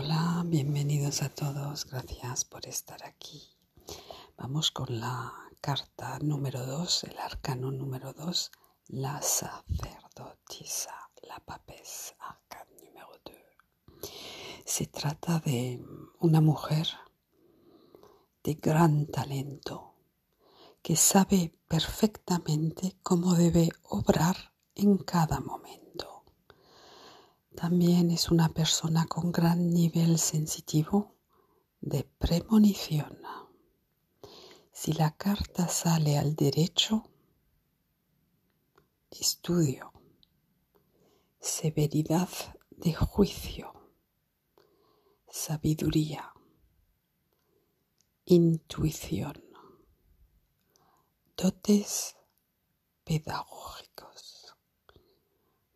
Hola, bienvenidos a todos, gracias por estar aquí. Vamos con la carta número 2, el arcano número 2, la sacerdotisa, la papesse, arcano número 2. Se trata de una mujer de gran talento que sabe perfectamente cómo debe obrar en cada momento también es una persona con gran nivel sensitivo de premonición. Si la carta sale al derecho, estudio, severidad de juicio, sabiduría, intuición, dotes pedagógicos,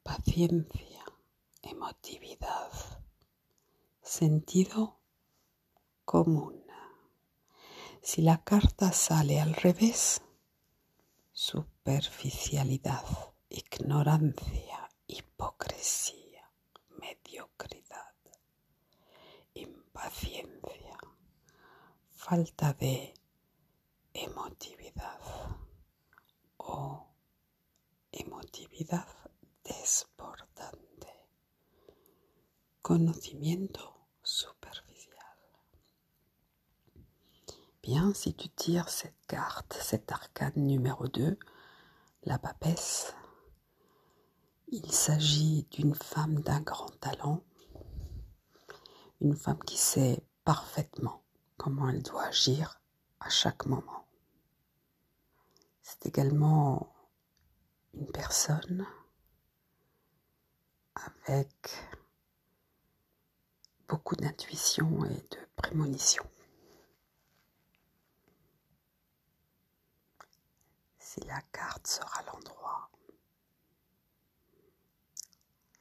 paciencia emotividad, sentido común. Si la carta sale al revés, superficialidad, ignorancia, hipocresía, mediocridad, impaciencia, falta de emotividad o emotividad desbordante conocimiento superficial. Bien, si tu tires cette carte, cet arcane numéro 2, la papesse, il s'agit d'une femme d'un grand talent, une femme qui sait parfaitement comment elle doit agir à chaque moment. C'est également une personne avec beaucoup d'intuition et de prémonition. Si la carte sera l'endroit,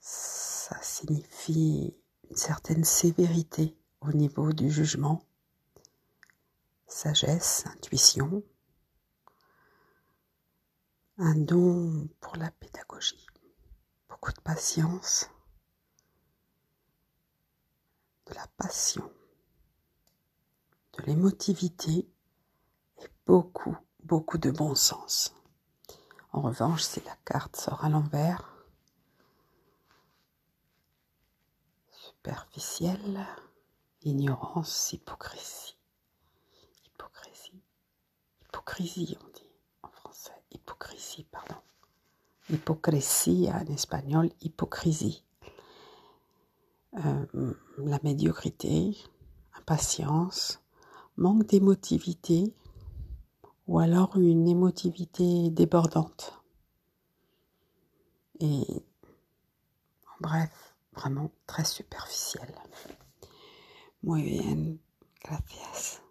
ça signifie une certaine sévérité au niveau du jugement, sagesse, intuition, un don pour la pédagogie, beaucoup de patience, de la passion, de l'émotivité et beaucoup, beaucoup de bon sens. En revanche, si la carte sort à l'envers, superficielle, ignorance, hypocrisie. Hypocrisie. Hypocrisie, on dit en français. Hypocrisie, pardon. Hypocrisie en espagnol, hypocrisie. Euh, la médiocrité, impatience, manque d'émotivité ou alors une émotivité débordante. Et en bref, vraiment très superficielle. Muy bien, gracias.